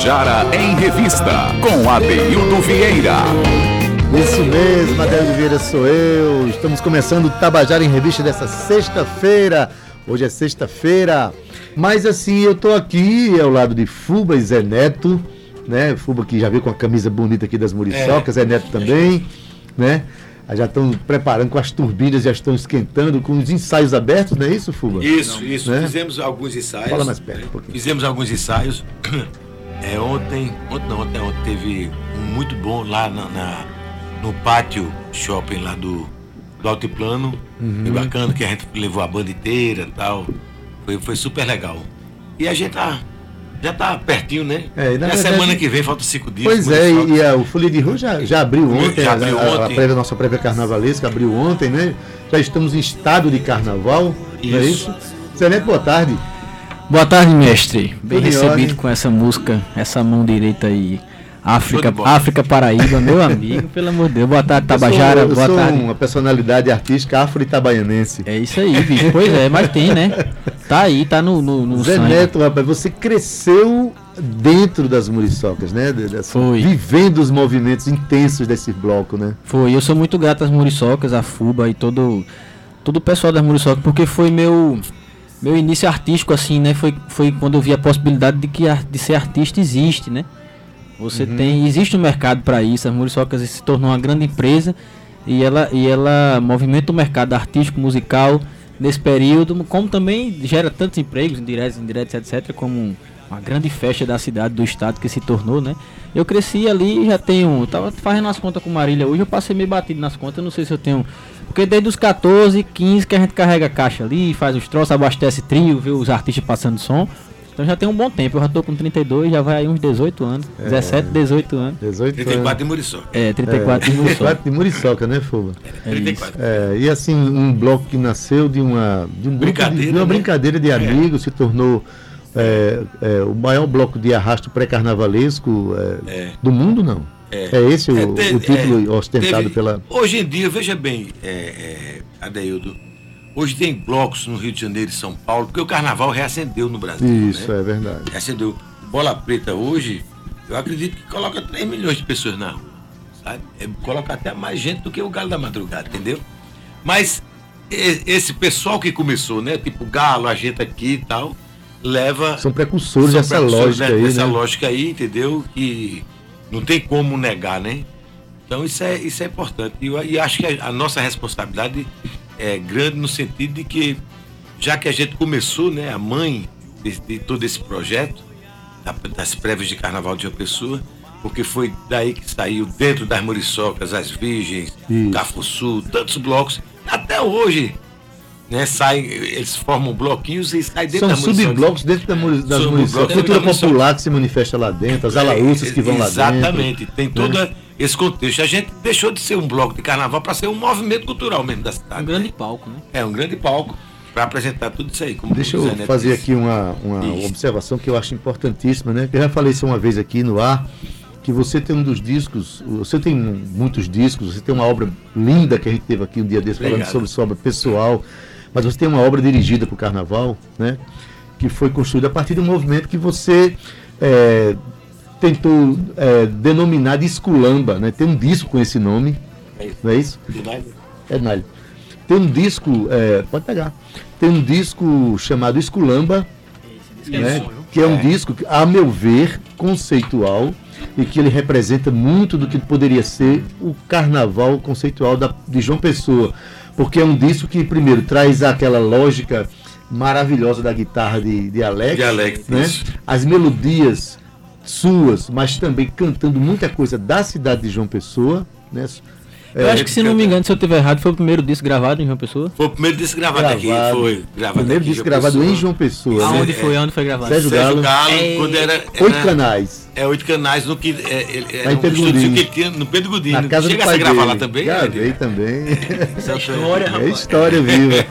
Tabajara em Revista, com Adeildo Vieira. Isso mesmo, Adeildo Vieira sou eu. Estamos começando o Tabajara em Revista dessa sexta-feira. Hoje é sexta-feira. Mas assim, eu tô aqui ao lado de Fuba e Zé Neto, né? Fuba que já veio com a camisa bonita aqui das Muriçocas, é. Zé Neto também, né? já estão preparando com as turbinas, já estão esquentando com os ensaios abertos, não é isso, Fuba? Isso, isso. Né? Fizemos alguns ensaios. Fala mais perto um pouquinho. Fizemos alguns ensaios. É, ontem, ontem não, ontem, ontem teve um muito bom lá na, na no pátio shopping lá do, do Altiplano. Uhum. Foi bacana que a gente levou a banda inteira e tal. Foi, foi super legal. E a gente tá já está pertinho, né? É, na, verdade, semana que vem falta cinco dias. Pois é, e, e a, o Folia de Rua já, já abriu ontem, já abriu a, a, ontem. A, prévia, nossa prévia carnavalesca abriu ontem, né? Já estamos em estado de carnaval, isso. não é isso? Excelente, boa tarde. Boa tarde, mestre. Bem recebido com essa música, essa mão direita aí. África, África Paraíba, meu amigo, pelo amor de Deus. Boa tarde, Tabajara. Eu sou, eu boa sou tarde. uma personalidade artística afro-itabaianense. É isso aí, bicho. Pois é, mas tem, né? Tá aí, tá no, no, no Zé sangue. Neto, rapaz, você cresceu dentro das muriçocas, né? Foi. Vivendo os movimentos intensos desse bloco, né? Foi. Eu sou muito grato às muriçocas, à FUBA e todo, todo o pessoal das muriçocas, porque foi meu meu início artístico, assim, né? Foi, foi quando eu vi a possibilidade de que de ser artista existe, né? Você uhum. tem, existe um mercado para isso. A Muriçocas se tornou uma grande empresa e ela, e ela movimenta o mercado artístico, musical nesse período, como também gera tantos empregos, indiretos, indiretos, etc., como uma grande festa da cidade, do estado que se tornou, né? Eu cresci ali já tenho. Tava fazendo as contas com Marília hoje, eu passei meio batido nas contas, não sei se eu tenho. Porque desde os 14, 15 que a gente carrega a caixa ali, faz os troços, abastece trio, vê os artistas passando som. Então já tem um bom tempo. Eu já tô com 32, já vai aí uns 18 anos. É. 17, 18 anos. 18 34 anos. de Muriçoca. É, 34 é, de Muriçoca. 34 de Muriçoca, né, Fuba? É, 34. É, e assim, um bloco que nasceu de uma, de um brincadeira, de, de uma né? brincadeira de é. amigos, se tornou é, é, o maior bloco de arrasto pré-carnavalesco é, do mundo, não. É, esse o, o título ostentado teve, pela. Hoje em dia, veja bem, é, Adeildo, Hoje tem blocos no Rio de Janeiro e São Paulo, porque o carnaval reacendeu no Brasil. Isso, né? é verdade. Reacendeu. Bola Preta hoje, eu acredito que coloca 3 milhões de pessoas na rua. Sabe? É, coloca até mais gente do que o Galo da Madrugada, entendeu? Mas esse pessoal que começou, né? Tipo Galo, a gente aqui e tal, leva. São precursores são dessa precursores, lógica né? aí. Dessa né? lógica aí, entendeu? Que não tem como negar, né? Então isso é, isso é importante. E, e acho que a, a nossa responsabilidade é grande no sentido de que, já que a gente começou, né, a mãe de, de todo esse projeto, das prévias de carnaval de uma pessoa, porque foi daí que saiu dentro das Muriçocas, as Virgens. Cafuçu, tantos blocos, até hoje. Né, saem, eles formam bloquinhos e saem dentro São subblocos dentro da, das Muriçocas. Cultura popular que se manifesta lá dentro, as alaúças que vão lá dentro. Exatamente, tem né? toda esse contexto. A gente deixou de ser um bloco de carnaval para ser um movimento cultural mesmo da cidade. Um grande palco, né? É, um grande palco para apresentar tudo isso aí. Deixa eu fazer aqui uma, uma observação que eu acho importantíssima, né? Eu já falei isso uma vez aqui no ar, que você tem um dos discos, você tem muitos discos, você tem uma obra linda que a gente teve aqui um dia desse falando sobre sua obra pessoal, mas você tem uma obra dirigida para o carnaval, né? Que foi construída a partir de um movimento que você é, tentou é, denominar de Esculamba, né? Tem um disco com esse nome, é não é isso? É Nalho. Tem um disco, é, pode pegar, tem um disco chamado Esculamba, né? que é um é. disco, a meu ver, conceitual, e que ele representa muito do que poderia ser o carnaval conceitual da, de João Pessoa. Porque é um disco que, primeiro, traz aquela lógica maravilhosa da guitarra de, de Alex, de Alex né? as melodias suas, mas também cantando muita coisa da cidade de João Pessoa, né? Eu é, acho que, se não me engano, se eu estiver errado, foi o primeiro disco gravado em João Pessoa? Foi o primeiro disco gravado, gravado aqui, foi. Gravado primeiro aqui, disco gravado Pessoa. em João Pessoa. Aonde né? foi? Aonde foi gravado? Sérgio, Sérgio Galo. Galo é... quando era, era, Oito canais. É, oito canais no que. É, era um estúdio que tinha no Pedro Godinho. Na casa Chega a gravar dele. lá também? Gravei também. Essa é história, É história viva.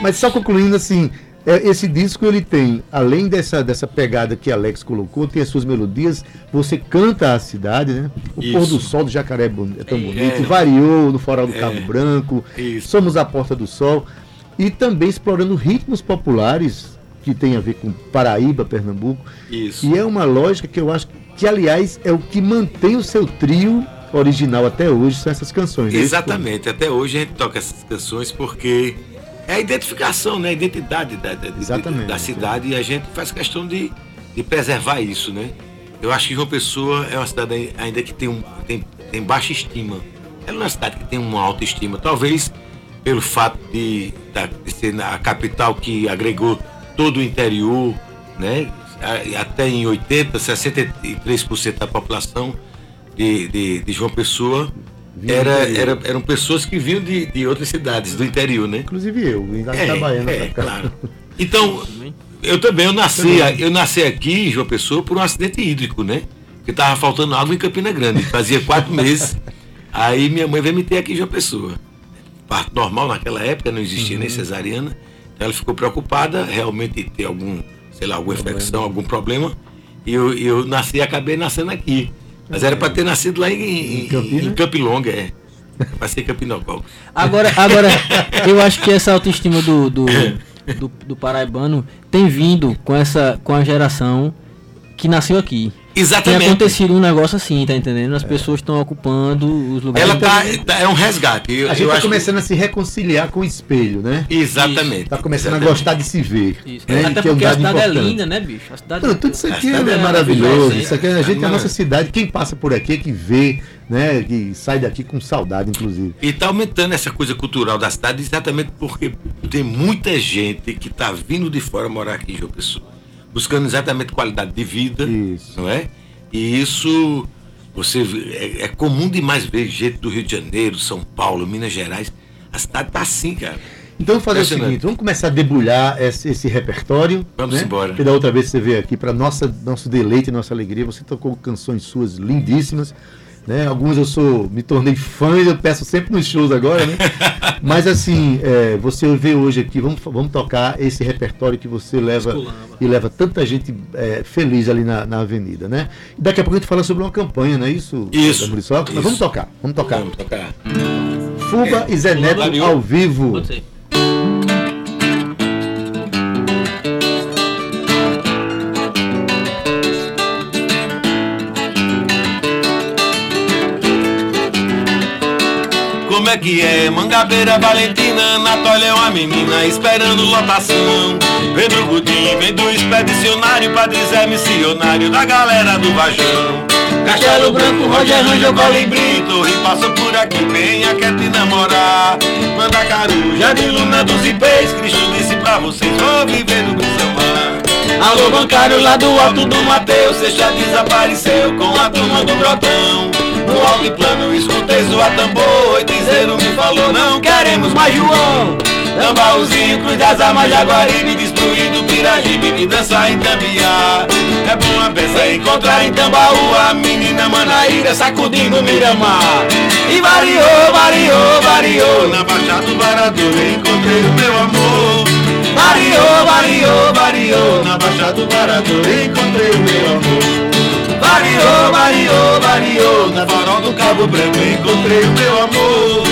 Mas só concluindo assim, é, esse disco ele tem, além dessa, dessa pegada que Alex colocou, tem as suas melodias, você canta a cidade, né? O Isso. pôr do sol do Jacaré é tão bonito, é. variou no Foral do é. Cabo Branco, Isso. Somos a Porta do Sol, e também explorando ritmos populares que tem a ver com Paraíba, Pernambuco. Isso. E é uma lógica que eu acho que aliás é o que mantém o seu trio original até hoje, são essas canções. né? Exatamente, até hoje a gente toca essas canções porque é a identificação, né? a identidade da, da, da cidade e a gente faz questão de, de preservar isso, né? Eu acho que João Pessoa é uma cidade ainda que tem, um, tem, tem baixa estima. Ela é uma cidade que tem uma alta estima, talvez pelo fato de, de ser a capital que agregou todo o interior, né? Até em 80, 63% da população de, de, de João Pessoa era, era, eram pessoas que vinham de, de outras cidades do interior, né? Inclusive eu, ainda É, Itabaiana é, claro. Então, eu também, eu nasci, eu nasci aqui em João Pessoa por um acidente hídrico, né? Que tava faltando água em Campina Grande. Fazia quatro meses. Aí minha mãe veio me ter aqui em João Pessoa. Parto normal naquela época, não existia Uhum. nem cesariana. Então ela ficou preocupada, realmente ter algum, sei lá, alguma infecção, algum problema. E eu, eu nasci e acabei nascendo aqui. Mas era para ter nascido lá em, em, Em Campina? em Campilonga, é. Para ser Campinocol. Agora, agora, eu acho que essa autoestima do, do, do, do paraibano tem vindo com essa com a geração que nasceu aqui. Tem Exatamente. acontecido um negócio assim, tá entendendo? As pessoas estão ocupando os lugares. Ela tá, tá- é um resgate. Eu, A gente eu tá acho que- começando a se reconciliar com o espelho, né? Exatamente. Tá começando a Exatamente. gostar de se ver. Isso. Né? Até Que é um porque a cidade é importante. linda, né, bicho? A cidade Não, tudo isso aqui A cidade é é maravilhoso. Isso aqui, a gente, a Maravilhosa. nossa cidade, quem passa por aqui é que vê, né? Que sai daqui com saudade, inclusive. E está aumentando essa coisa cultural da cidade exatamente porque tem muita gente que está vindo de fora morar aqui em João Pessoa, buscando exatamente qualidade de vida, Isso. não é? E isso você é, é comum demais ver gente do Rio de Janeiro, São Paulo, Minas Gerais. A cidade tá assim, cara. Então vamos fazer o seguinte, vamos começar a debulhar esse, esse repertório. Vamos né? embora. Porque da outra vez você veio aqui, para nossa nosso deleite e nossa alegria, você tocou canções suas lindíssimas. Né? Algumas eu sou, me tornei fã e eu peço sempre nos shows agora, né? Mas assim, é, você veio hoje aqui, vamos, vamos tocar esse repertório que você leva e leva tanta gente é, feliz ali na, na avenida, né? E daqui a pouco a gente fala sobre uma campanha, não é isso? Isso, Muriçoca? Mas isso. vamos tocar, vamos tocar. Vamos tocar. Fuba e Zé Neto ao vivo. Pode ser. Que é? Mangabeira, Valentina, Natália é uma menina esperando lotação. Pedro Gudim, vem do expedicionário, Padre Zé missionário da galera do Vajão. Castelo Branco, Roger Rangel, Colibri, Torre passou por aqui, venha quer te namorar. Mandacaru, Jardim Luna dos Ipês, Cristo disse pra vocês, vou viver no Brisamar. Alô, bancário lá do alto do Mateus, já desapareceu com a turma do Brotão. No alto e plano escutei zoar tambor E dizeram me falou não queremos mais João. Tambaúzinho, Cruz das Armas, Jaguaribe Destruindo Pirajibe, me dançar em Tambiá. É bom a peça encontrar em Tambaú A menina Manaíra sacudindo Miramar E variou, variou, variou. Na Baixada do Varadouro encontrei o meu amor. Variou, variou, variou. Na Baixada do Varadouro encontrei o meu amor Variou, variou, variou Na farol do Cabo Branco encontrei o meu amor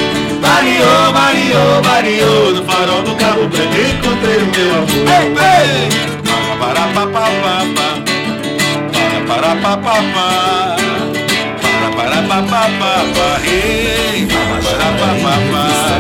Variou, variou, variou No farol do Cabo Branco encontrei o meu amor Ei, ei! Para, para, pa, pa, pa, pa. Para, para, pa, pa, pa. Para, para, pa, pa, pa, pa. Ei, para, para, pa, pa, pa. Na,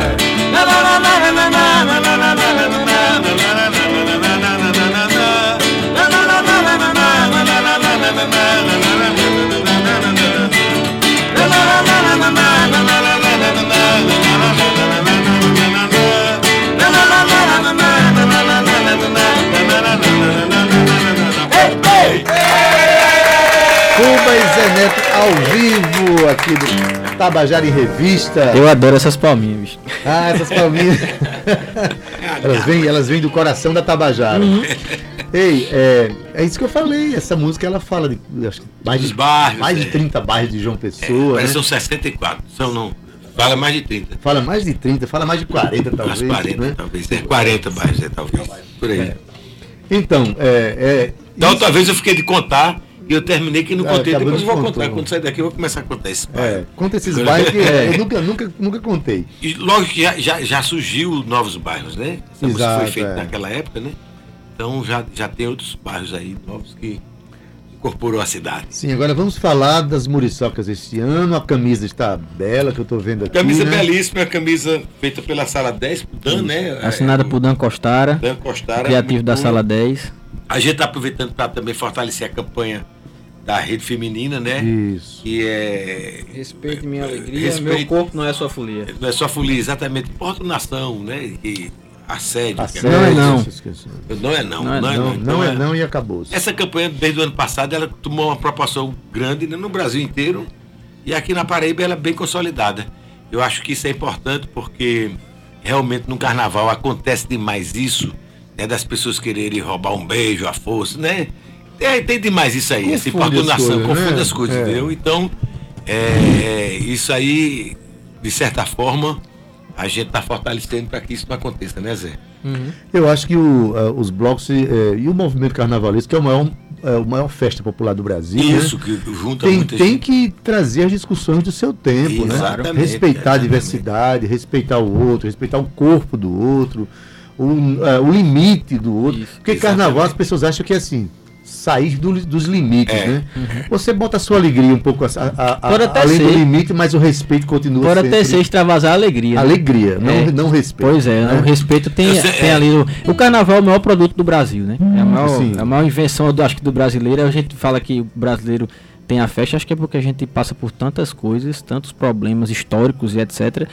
ao vivo aqui do Tabajara em Revista. Eu adoro essas palminhas, bicho. Ah, essas palminhas. elas, vêm, elas vêm do coração da Tabajara. Uhum. Ei, é, é isso que eu falei. Essa música ela fala de acho que mais, de, bairros, mais de é. 30 bairros de João Pessoa. Parece né? são 64. São não. Fala mais de 30. Fala mais de 30, fala mais de 40 talvez. Umas 40, né? talvez. É 40 bairros, é, talvez. Por aí. Então, é, é, Da outra vez eu fiquei de contar e eu terminei que não Ah, contei. acabou Depois de eu vou contar. contar. Quando sair daqui eu vou começar a contar esse é, bairro. conta esses bairros que é, eu nunca, nunca, nunca contei. E logo que já, já, já surgiu novos bairros, né? Essa música Exato, foi feita é. naquela época, né? Então já, já tem outros bairros aí novos que incorporou a cidade. Sim, agora vamos falar das muriçocas este ano. A camisa está bela, que eu estou vendo aqui. Camisa né? belíssima, camisa feita pela Sala 10, Dan, né? Assinada É, por Dan Costara, Dan Costara. criativo da. Sala 10. A gente está aproveitando para também fortalecer a campanha da rede feminina, né? Isso. Que é. Respeite minha alegria, Respeite- meu corpo não é sua folia. Não é só folia, exatamente. Importunação, né? E assédio. que Assédio, Não é não. Não é não. Não é Não é Não, não. não Então é não e acabou. Essa campanha, desde o ano passado, ela tomou uma proporção grande né, no Brasil inteiro e aqui na Paraíba ela é bem consolidada. Eu acho que isso é importante porque realmente no carnaval acontece demais isso, né, das pessoas quererem roubar um beijo à força, né? Tem, tem demais isso aí, essa Confunde as importunação, coisas, confunde né? as coisas, É. entendeu? Então, é, isso aí, de certa forma, a gente está fortalecendo para que isso não aconteça, né, Zé? Eu acho que o, eh, os blocos eh, e o movimento carnavalesco, que é o maior, é o maior festa popular do Brasil, né? Isso, que junta tem, muita tem gente. que trazer as discussões do seu tempo, né? Exatamente, Respeitar a exatamente. diversidade, respeitar o outro, respeitar o corpo do outro, o, eh, o limite do outro. Isso, Porque exatamente. carnaval as pessoas acham que é assim, sair do- dos limites, É. né? Você bota a sua alegria um pouco a- a- até além do ser. limite, mas o respeito continua Pode até sempre. ser extravasar a alegria. né? Alegria, não, É. não respeito. Pois é, né? o respeito tem, sei, tem é. ali. O, o carnaval é o maior produto do Brasil, né? É a maior, a maior invenção, do, acho que do brasileiro. A gente fala que o brasileiro tem a festa, acho que é porque a gente passa por tantas coisas, tantos problemas históricos e etc.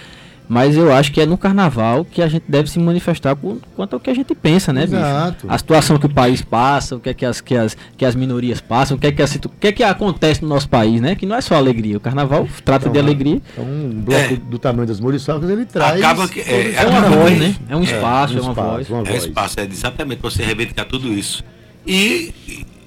Mas eu acho que é no carnaval que a gente deve se manifestar com- quanto ao que a gente pensa, né, bicho? Exato. A situação que o país passa, o que é que as, que as, que as minorias passam, o que é que, a o que é que acontece no nosso país, né? Que não é só alegria. O carnaval trata de Então, alegria. Então, um bloco É. do tamanho das muriçocas, ele traz. Acaba que- é, É uma voz, que- né? É um espaço, é, um uma espaço, voz. uma É voz. espaço, é exatamente para você reivindicar tudo isso. E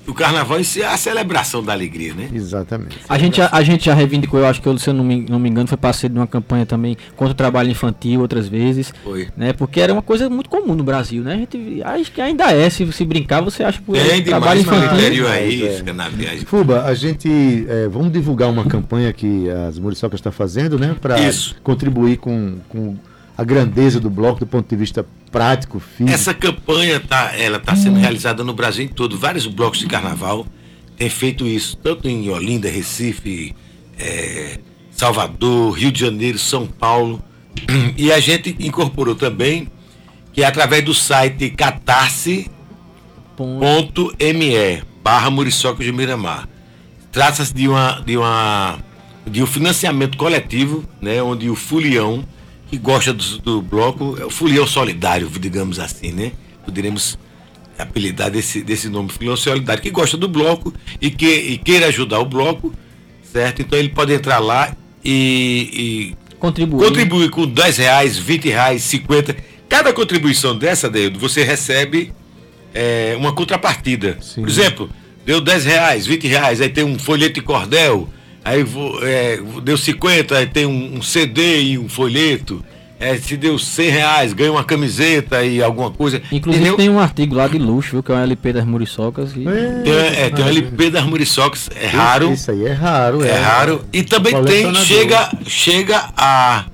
o carnaval em si é a celebração da alegria, né? Exatamente. A gente, já- a gente já reivindicou, eu acho que eu, se eu não me, não me engano, foi parceiro de uma campanha também contra o trabalho infantil outras vezes, Foi. né? Porque era uma coisa muito comum no Brasil, né? A gente acho que ainda é, se, se brincar, você acha que Tem trabalho no infantil. interior aí, é. fica na viagem. Fuba, a gente é, vamos divulgar uma campanha que as Muriçocas está fazendo, né? Para contribuir com, com a grandeza do bloco do ponto de vista prático, físico. Essa campanha tá, ela está sendo realizada no Brasil todo. Vários blocos de carnaval têm feito isso, tanto em Olinda, Recife, eh, Salvador, Rio de Janeiro, São Paulo. E a gente incorporou também que é através do site catarse.me barra Muriçoca de Miramar. Trata-se de uma, de uma de um financiamento coletivo, né, onde o Fulião, que gosta do, do bloco, é o Fulião Solidário, digamos assim, né? Poderemos apelidar desse, desse nome, Fulião Solidário, que gosta do bloco e, que, e queira ajudar o bloco, certo? Então ele pode entrar lá e, e Contribuir. Contribui com 10 reais, 20 reais, 50. Cada contribuição dessa, Deildo, você recebe é, uma contrapartida. Sim. Por exemplo, deu 10 reais, 20 reais, aí tem um folheto de cordel, aí é, deu 50, aí tem um, um CD e um folheto. É, se deu 100 reais, ganha uma camiseta e alguma coisa. Inclusive Entendeu? tem um artigo lá de luxo, viu? Que é um LP das Muriçocas. E... É, Tem, é, tem um LP das Muriçocas, é raro. Isso aí é raro. É raro. E também tem, chega, chega a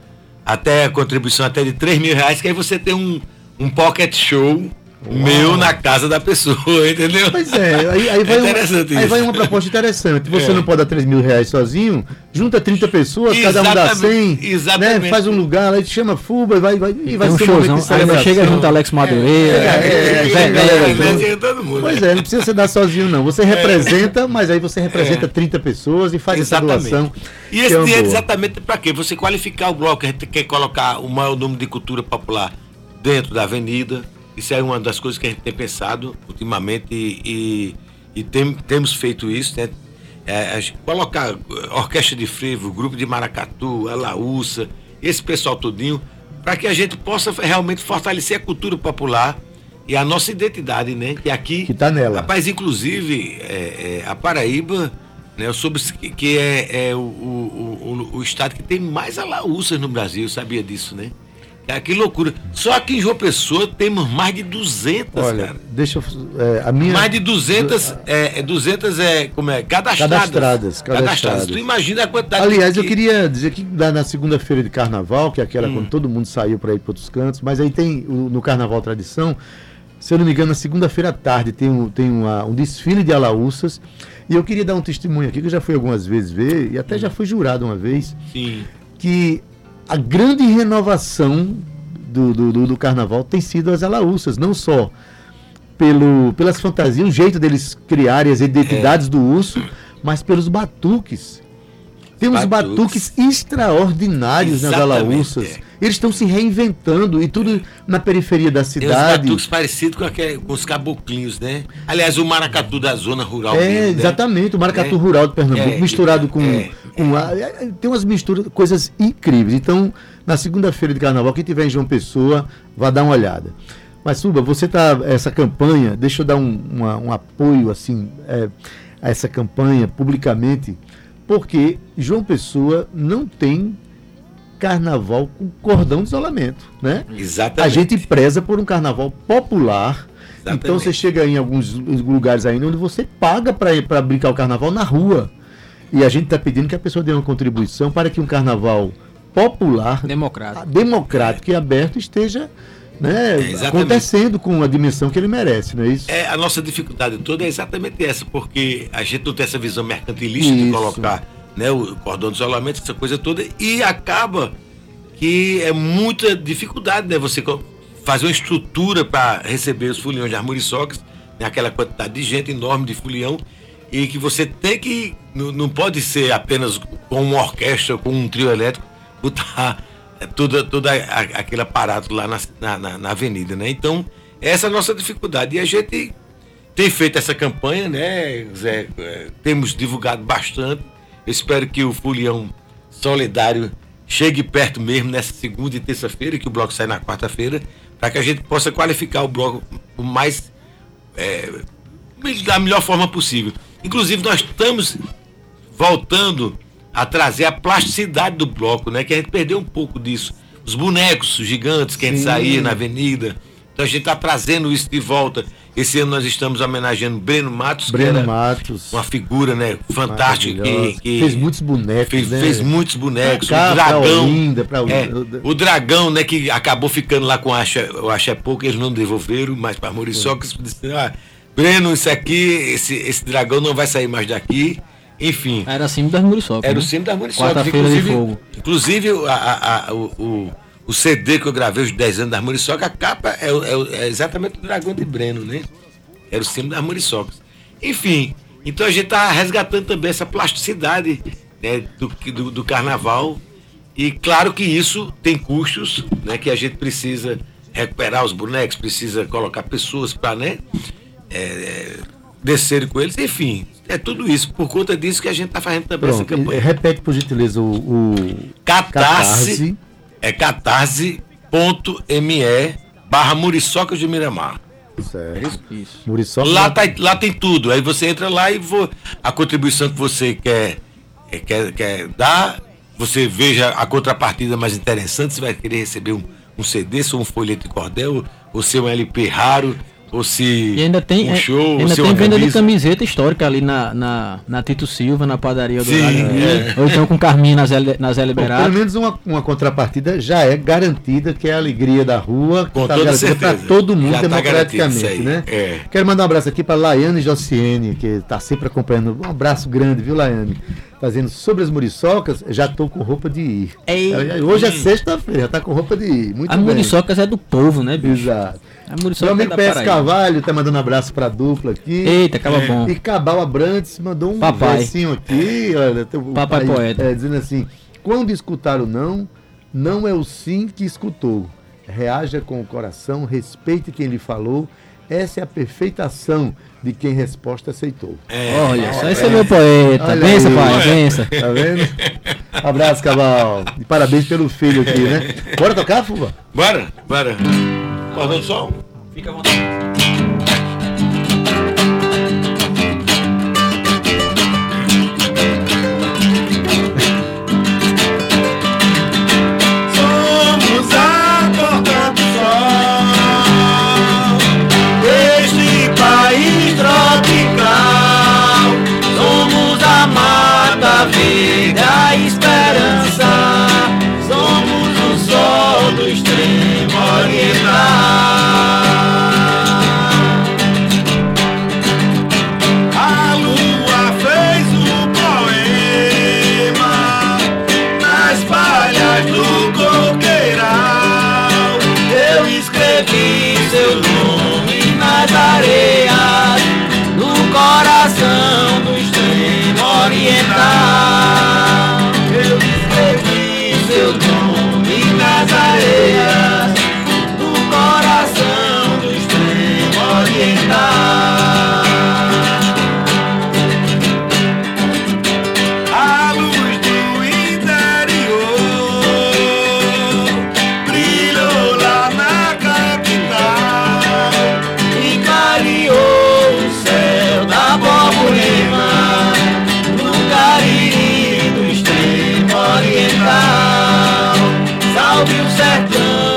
até a contribuição até de 3 mil reais, que aí você tem um, um pocket show meu na casa da pessoa, entendeu? Pois é, aí, aí vai, É uma, aí vai uma proposta interessante. Você É. não pode dar 3 mil reais sozinho, junta 30 pessoas, cada um dá 100, Exatamente, exatamente. Né, faz um lugar, aí te chama Fuba e vai, vai, e vai um ser um showzão. Aí chega junto Alex Madureira. É, é, é, Né, é, todo mundo. Pois é, não precisa você dar sozinho, não. Você representa, mas aí você representa 30 pessoas e faz essa É. Exatamente. doação. E esse é dinheiro boa. exatamente para quê? Você qualificar o bloco, a gente quer colocar o maior número de cultura popular dentro da avenida. Isso é uma das coisas que a gente tem pensado ultimamente e, e- e tem- temos feito isso, né? É, colocar orquestra de frevo, grupo de maracatu, a laúça, esse pessoal todinho, para que a gente possa realmente fortalecer a cultura popular e a nossa identidade, né? Que aqui Que tá nela. Rapaz, inclusive, é, é, a Paraíba, né, eu soube que- é, é o, o, o, o estado que tem mais alaúças no Brasil, eu sabia disso, né? É, que loucura. Só aqui em João Pessoa temos mais de 200, Olha, cara. deixa eu. é, a minha. Mais de 200, é, é, 200 é, como é, cadastradas. Cadastradas, cadastradas. Tu imagina a quantidade Aliás, de eu queria dizer que na, segunda-feira de carnaval, que é aquela Hum. quando todo mundo saiu para ir para outros cantos, mas aí tem no carnaval tradição, se eu não me engano, na segunda-feira à tarde tem, um, tem uma, um desfile de alaúças. E eu queria dar um testemunho aqui, que eu já fui algumas vezes ver, e até já fui jurado uma vez, Sim. que a grande renovação do, do, do, do carnaval tem sido as alaúças, não só pelo, pelas fantasias, o jeito deles criarem as identidades do urso, mas pelos batuques. Tem uns Batuques. batuques extraordinários nas Exatamente, alaúças. é. Eles estão se reinventando e tudo na periferia da Tem cidade. batuques parecidos com, aquele, com os caboclinhos, né? Aliás, o maracatu da zona rural. É, mesmo, né? exatamente, o maracatu É. rural de Pernambuco, É, misturado com. é, com a- é, tem umas misturas, coisas incríveis. Então, na segunda-feira de carnaval, quem tiver em João Pessoa, vá dar uma olhada. Mas, Suba, você tá. Essa campanha, deixa eu dar um, uma- um apoio, assim, é, a essa campanha publicamente, porque João Pessoa não tem carnaval com cordão de isolamento, né? Exatamente. A gente preza por um carnaval popular. Exatamente. Então você chega em alguns lugares ainda onde você paga para brincar o carnaval na rua. E a gente está pedindo que a pessoa dê uma contribuição para que um carnaval popular, Democrático. democrático e aberto esteja né, É, acontecendo com a dimensão que ele merece, não é isso? É, a nossa dificuldade toda é exatamente essa, porque a gente não tem essa visão mercantilista de Isso. colocar né, o cordão de isolamento, essa coisa toda, e acaba que é muita dificuldade, né? Você fazer uma estrutura para receber os foliões de armoriçocas, né, aquela quantidade de gente enorme de folião, e que você tem que. Não, não pode ser apenas com uma orquestra, com um trio elétrico, botar é, toda, toda aquele aparato lá na, na- na- avenida, né? Então, essa é a nossa dificuldade. E a gente tem feito essa campanha, né, Zé? É, Temos divulgado bastante. Espero que o Folião Solidário chegue perto mesmo nessa segunda e terça-feira, que o bloco sai na quarta-feira, para que a gente possa qualificar o bloco o mais é, da melhor forma possível. Inclusive, nós estamos voltando a trazer a plasticidade do bloco, né? Que a gente perdeu um pouco disso. Os bonecos gigantes que a gente saía na avenida. Então a gente está trazendo isso de volta. Esse ano nós estamos homenageando Breno Matos, Breno Matos. uma figura né, fantástica. Que, que fez muitos bonecos, fez, né? fez muitos bonecos. Cá, o dragão. Olinda, pra- é, o dragão, né, que acabou ficando lá com a Axé, o Axé Pouco, eles não devolveram, mas para Muriçoca, disse, ah, Breno, isso aqui, esse, esse dragão não vai sair mais daqui. Enfim. Era símbolo das Muriçocas. Era o né? símbolo das Muriçocas. Quarta-feira de Inclusive, fogo. inclusive a- a- a- o, o, o CD que eu gravei, os 10 anos das Muriçocas, a capa é, o- é o- é exatamente o dragão de Breno, né? Era o símbolo das Muriçocas. Enfim, então a gente está resgatando também essa plasticidade né, do, do, do carnaval. E claro que isso tem custos, né? Que a gente precisa recuperar os bonecos, precisa colocar pessoas para, né? é, é, descerem com eles. Enfim, é tudo isso. Por conta disso que a gente está fazendo também essa Pronto, campanha. e- repete por gentileza o, o Catarse, é catarse.me barra Muriçocas de Miramar. Certo. Isso. Muriçoca. Lá, tá, lá tem tudo. Aí você entra lá e vou, a contribuição que você quer, é, quer, quer dar, você veja a contrapartida mais interessante, você vai querer receber um, um CD, se um folheto de cordel, ou se um LP raro, ou se E ainda tem, um é, show, ainda tem uma venda de camiseta histórica ali na, na, na Tito Silva, na padaria do Sim, é. Ou então com Carminha na Zé, na Zé Bom, pelo Liberato. menos uma, uma contrapartida já é garantida, que é a alegria da rua, que Com tá toda garantida para todo mundo Já tá democraticamente, aí, né? é. Quero mandar um abraço aqui para Laiane Jociene, que está sempre acompanhando. Um abraço grande, viu, Laiane? Fazendo sobre as muriçocas, já estou com roupa de ir. Ei. Hoje é sexta-feira, já está com roupa de ir. Muito A bem. Muriçocas é do povo, né, bicho? Exato. A Meu é amigo da PS. Carvalho tá mandando um abraço pra dupla aqui. Eita, acaba bom. E Cabal Abrantes mandou um Papai. versinho aqui, olha, Papai poeta. é, dizendo assim: quando escutar o não, não é o sim que escutou. Reaja com o coração, respeite quem lhe falou. Essa é a perfeita ação de quem resposta aceitou. É, Olha, só esse é meu poeta. Aí. pai, bença. Tá vendo? Abraço, Cabal. E parabéns pelo filho aqui, né? Bora tocar, Fuba? Bora, bora. Cordão do sol? Fica à vontade. Somos o Imagine.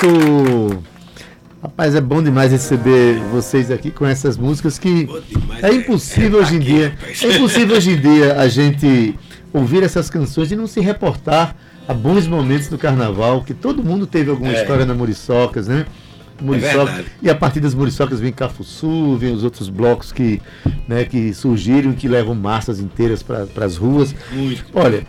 Certo. Rapaz, é bom demais receber vocês aqui com essas músicas que é impossível hoje em dia. É impossível hoje em dia a gente ouvir essas canções e não se reportar a bons momentos do carnaval, que todo mundo teve alguma É. história na Muriçocas, né? Muriçoca, verdade. e a partir das Muriçocas vem Cafuçu, vem os outros blocos que, né, que surgiram que levam massas inteiras para as ruas. Muito. Olha,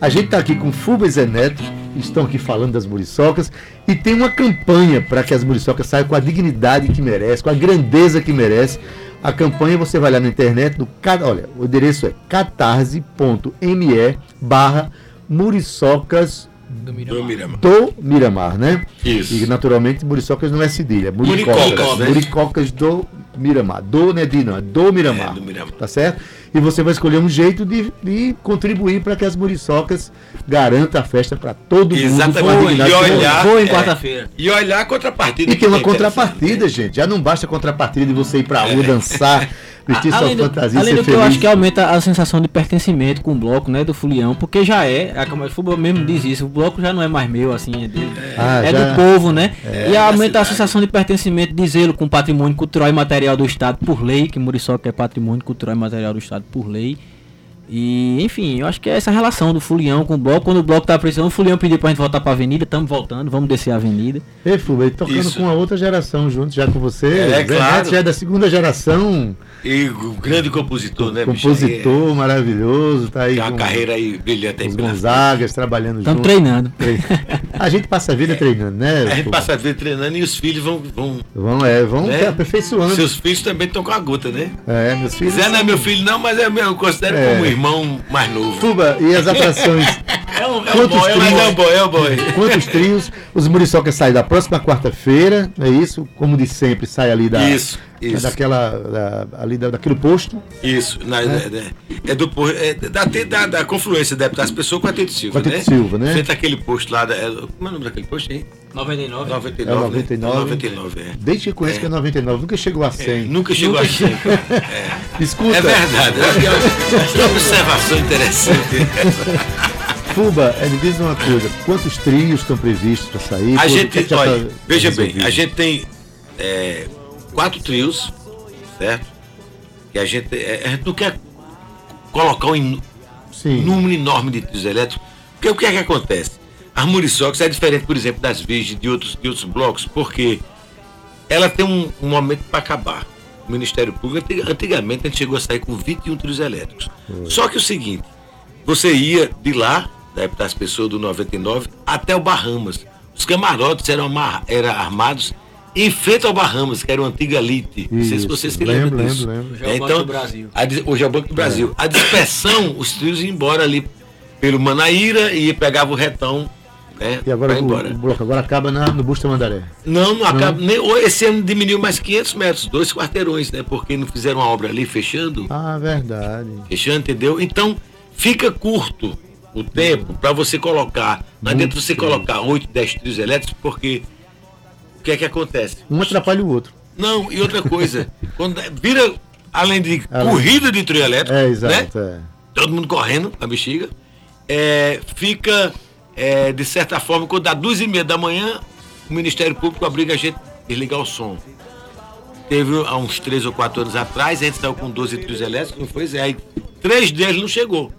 a gente está aqui com Fuba e Zé Neto, estão aqui falando das muriçocas, e tem uma campanha para que as muriçocas saiam com a dignidade que merece, com a grandeza que merece. A campanha você vai lá na internet, no, olha, o endereço é catarse.me barra muriçocas Do Do Miramar. do Miramar, né? Isso. E naturalmente Muriçocas não é cedilha, é Muricocas. Muricocas, né? Muricocas do Miramar. Do, né, Di, não, é do Miramar. É, do Miramar. Tá certo? E você vai escolher um jeito de, de contribuir para que as Muriçocas garantam a festa para todo mundo. Exatamente. a dignidade E olhar-. Vou em é. quarta-feira. E olhar a contrapartida. E tem uma que é interessante, contrapartida, né? gente. Já não basta a contrapartida de você ir pra rua dançar, vestir sua além do, fantasia, além do que eu feliz. acho que aumenta a sensação de pertencimento com o bloco, né, do Fulião, porque já é, a Câmara de Futebol mesmo diz isso, o bloco já não é mais meu, assim, é dele. Ah, é já- do povo, né? e da aumenta a sensação de pertencimento, de zelo com o patrimônio cultural e material do Estado por lei, que Muriçoca é patrimônio cultural e material do Estado por lei. E, enfim, eu acho que é essa relação do Fulião com o bloco. Quando o bloco tá precisando, o Fulião pediu pra gente voltar pra avenida, estamos voltando, vamos descer a avenida. Ei, e tocando Isso. com a outra geração junto já com você. É, Zé claro. Já é da segunda geração. E o grande compositor, né, bicho? compositor maravilhoso, tá aí Tem uma com carreira aí brilhante aí os Gonzagas trabalhando Estamos junto. treinando. A gente passa a vida treinando, né? A gente Fuba? passa a vida treinando e os filhos vão. vão Vão, é, vão né? aperfeiçoando. Seus filhos também estão com a gota, né? É, meus filhos. Zé não é meu filho, não, mas é meu, eu considero É. como irmão mais novo. Fuba, e as atrações? É um, é um Quantos boy, mas trios? é um boy, é um boy. Quantos trios? Os Muriçocas saem da próxima quarta-feira, é isso? Como de sempre, sai ali da. Isso, isso. Daquela. da- ali da, daquele posto. Isso, na- é, é do é da, da, da confluência da das pessoas com a Tito Silva, Com a Tito né? Silva, né? Frente àquele posto lá, da, é, como é o nome daquele posto aí? 99. 99, É o 99. né? 99, é. Desde que eu conheço É. que é 99, nunca chegou a É, 100. nunca chegou a 100, cara. É. Escuta, É verdade, é uma- que é uma observação interessante. Fuba, é, me diz uma coisa: quantos trios estão previstos para sair? A gente, é olha, tá veja bem, resolvido? a gente tem é, quatro trios, certo? E a gente, é, a gente não quer colocar um Sim. número enorme de trios elétricos, porque o que é que acontece? A Muriçox é diferente, por exemplo, das Virgens de outros, de outros blocos, porque ela tem um, um momento para acabar. O Ministério Público, antig- antigamente, a gente chegou a sair com 21 trios elétricos. Só que o seguinte, você ia de lá, da época das pessoas do 99, até o Bahamas. Os camarotes eram, eram armados em frente ao Bahamas, que era uma antiga Lite. Não sei se Isso, você se lembro, disso. lembro, lembro. Hoje é o Banco do a é o Banco do Brasil. A dispersão, os trios iam embora ali pelo Manaíra e pegavam o retão né, E agora o, embora. o bloco agora acaba na, no Busta Mandaré. Não, não acaba. Nem, ou esse ano diminuiu mais 500 metros, dois quarteirões, né? Porque não fizeram uma obra ali fechando. Ah, verdade. Fechando, entendeu? Então, fica curto o tempo para você colocar. Não adianta você colocar 8, 10 trios elétricos, porque o que é que acontece? Um atrapalha o outro. Não, e outra coisa, quando vira, além de Além- corrida de trio elétrico, É, né? exato. É. todo mundo correndo na bexiga, é, fica, é, de certa forma, quando dá duas e meia da manhã, o Ministério Público obriga a gente a desligar o som. Teve há uns três ou quatro anos atrás, a gente saiu com 12 trios elétricos, não foi Zé, aí três deles não chegou.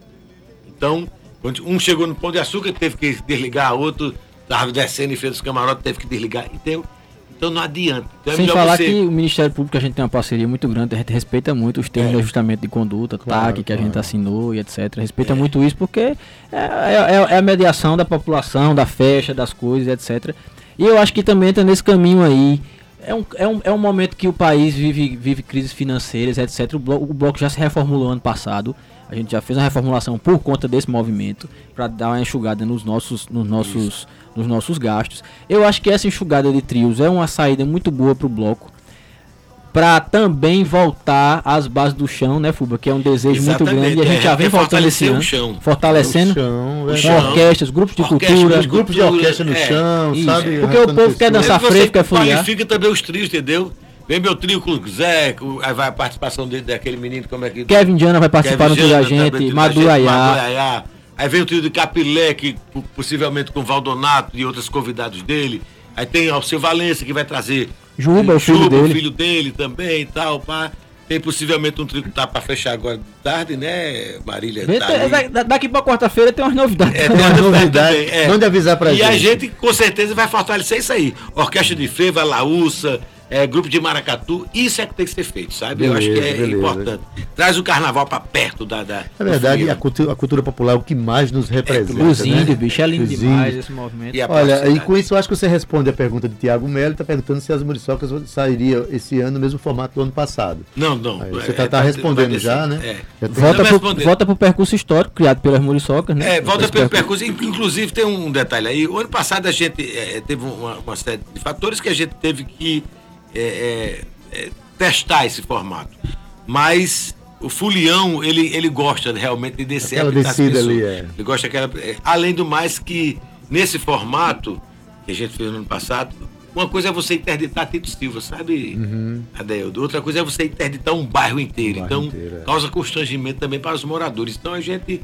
Então, um chegou no Pão de Açúcar, teve que desligar, outro estava descendo em frente dos camarotes, teve que desligar. Então, então não adianta. Então é Sem falar você- que o Ministério Público a gente tem uma parceria muito grande, a gente respeita muito os termos É. de ajustamento de conduta, Claro, TAC que a gente claro. assinou e etc. Respeita muito isso porque é, é- é a mediação da população, da festa, das coisas, etc. E eu acho que também entra nesse caminho aí. É um, é um, é um momento que o país vive, vive crises financeiras, etc. O bloco, o bloco já se reformulou ano passado. A gente já fez uma reformulação por conta desse movimento para dar uma enxugada nos nossos, nos nossos, nos nossos gastos. Eu acho que essa enxugada de trios é uma saída muito boa para o bloco para também voltar às bases do chão, né, Fuba? Que é um desejo muito Exatamente, grande e a gente é, já vem é voltando esse ano, chão. fortalecendo O chão, orquestras, grupos de Orquestra, cultura. Os grupos de orquestra no É, chão, isso. sabe? Porque o povo quer dançar fresco, é foliar. qualifica também os trios, entendeu? Vem meu trio com o Zé, aí vai a participação dele, daquele menino, como é que... Kevin Diana vai participar no trio da gente, trio Aí vem o trio de Capilé, que po- possivelmente com Valdonato e outros convidados dele. Aí tem Alceu Valença que vai trazer Juba, o filho Juba, dele. o filho dele também e tal, pá. Tem possivelmente um trio que tá pra fechar agora de tarde, né, Marília? Tá da- daqui pra quarta-feira tem umas novidades. É, Tem tem uma uma novidade. também, é. Mande avisar pra e gente. a gente com certeza vai fortalecer isso aí. Orquestra de frevo, Laúça, é, grupo de maracatu, isso é que tem que ser feito, sabe? Eu acho que Beleza, é beleza. importante. Traz o carnaval pra perto da. da Na verdade, a cultura, a cultura popular é o que mais nos representa. Os né? índios, bicho, é lindo Os demais índios. esse movimento. E Olha, e com isso eu acho que você responde a pergunta de Tiago Melo, está perguntando se as muriçocas sairiam esse ano no mesmo formato do ano passado. Não, não. Aí você é, tá- tá respondendo já, né? É. Já Volta pro, volta pro percurso histórico criado pelas muriçocas, né? É, volta pelo percurso- percurso. Inclusive, tem um detalhe aí. O ano passado a gente é, teve uma, uma série de fatores que a gente teve que é, é, é, testar esse formato. Mas o Fulião, ele, ele gosta realmente de descer Aquela descida ali, é. Ele gosta daquela. é, além do mais que nesse formato que a gente fez no ano passado, uma coisa é você interditar Tito Silva, sabe, Adeildo? Outra coisa é você interditar um bairro inteiro. Uhum. bairro então, inteiro, é. causa constrangimento também para os moradores. Então a gente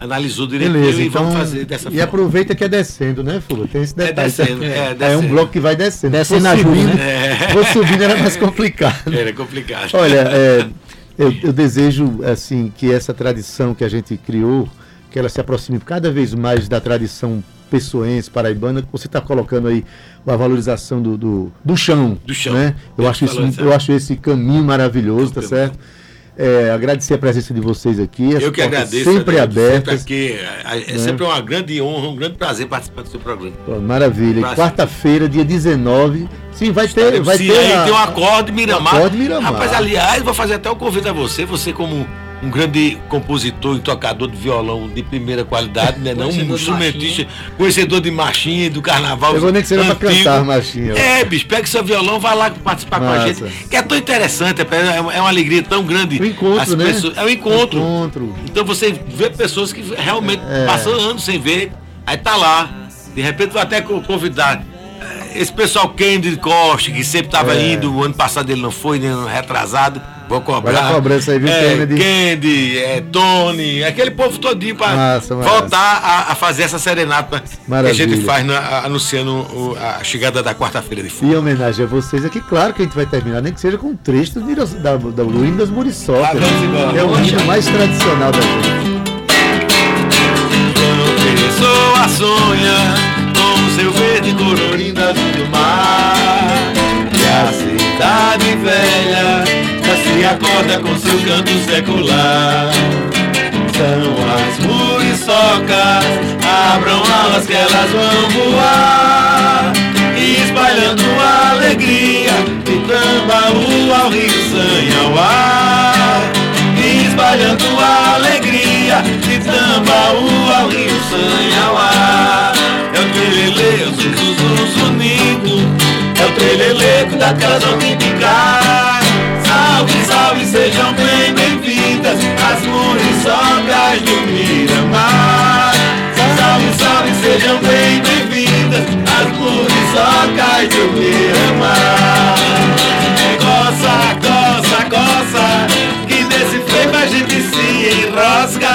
analisou direitinho Beleza, e então. vamos fazer dessa e forma. aproveita que é descendo, né, Fulo? Tem esse É detalhe. descendo, tá? é, é descendo. um bloco que vai descendo. Descendo Se a fosse Juba, subindo, né? fosse subindo era mais complicado. Era complicado. Olha, é, eu, eu desejo assim que essa tradição que a gente criou, que ela se aproxime cada vez mais da tradição pessoense, paraibana, que você está colocando aí a valorização do, do, do chão. Do chão. Né? Eu, acho isso, isso, eu é. acho esse caminho maravilhoso, tá Caminho. É, agradecer a presença de vocês aqui. as Eu que agradeço. Sempre abertas. Sempre aqui, é, é sempre uma grande honra, um grande prazer participar do seu programa. Pô, Maravilha. Quarta-feira, dia 19. Sim, vai ter. Vai Sim, ter aí a- tem um acorde Miramar. Acorde Miramar. Rapaz, aliás, vou fazer até o convite a você, você como um grande compositor e tocador de violão de primeira qualidade, né? Não um instrumentista, conhecedor de marchinha, do carnaval. Eu vou nem que seja pra antigo. cantar, Marchinha. É, bicho, pega seu violão, vai lá participar com a gente. Que é tão interessante, é uma, é uma alegria tão grande. O encontro, As né? pessoas- é o encontro. Encontro. Então você vê pessoas que realmente É. passam anos sem ver, aí tá lá. De repente vai até co- convidar esse pessoal Candy Costa, que sempre estava É. indo, o ano passado ele não foi, nem ano retrasado. Vou cobrar. Vai dar cobrança aí, viu, é, Kennedy? Candy, é, Tony, aquele povo todinho para voltar a, a fazer essa serenata que a Maravilha. gente faz na- a- anunciando o- a chegada da quarta-feira de fogo. E em homenagem a vocês aqui, claro que a gente vai terminar, nem que seja com um trecho Mira- da, da, do hino das Muriçocas. Ah, embora. é o hino mais tradicional da gente. pessoa sonha com seu verde colorido azul do mar E a cidade velha acorda com seu canto secular. São as muriçocas, abram alas que elas vão voar. E espalhando alegria de Tambaú ao Rio Sanhauá. E espalhando alegria de Tambaú ao Rio Sanhauá. É o trelelê, o zuzuzu zunido É o treleleco daquelas típicas Salve, salve, sejam bem bem-vindas As muriçocas do Miramar. Salve, salve, sejam bem bem-vindas As muriçocas do Miramar. Coça, coça, coça Que nesse freio a gente se enrosca.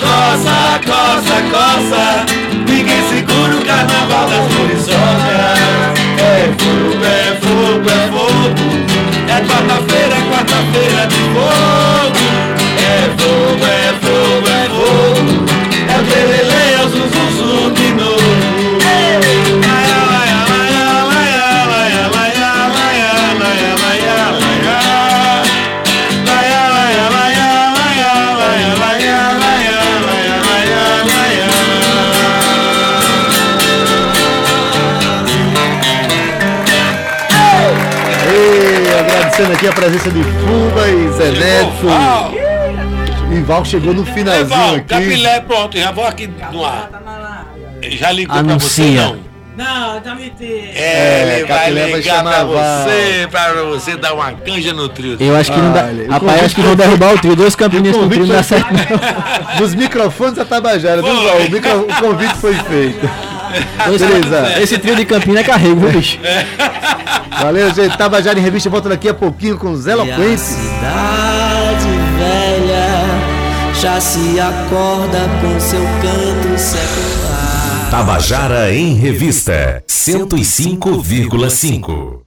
Coça, coça, coça Ninguém segura o carnaval das muriçocas É fogo, é fogo, é fogo É quarta-feira, é quarta-feira de fogo. É fogo, é fogo, presença de Fuba e Zé Neto. Val, E Val chegou no finalzinho Val, aqui. Capilé, pronto, já vou aqui no ar. Já ligou pra você, Anuncia. não? Não, já me tem. É, ele vai Capilé vai ligar pra você, pra você dar uma canja no trio. Eu acho que não dá. Olha, o Rapaz, acho que vão derrubar o trio. Dois campinistas no trio não dá certo, não. Dos microfones da Tabajara, viu. Val? O, micro- o convite foi feito. Beleza. Esse trio de Campina é carrego, viu, bicho? Valeu, gente. Tabajara em Revista volta daqui a pouquinho com os E a eloquentes. cidade velha já se acorda com seu canto secular. Tabajara em Revista 105,5.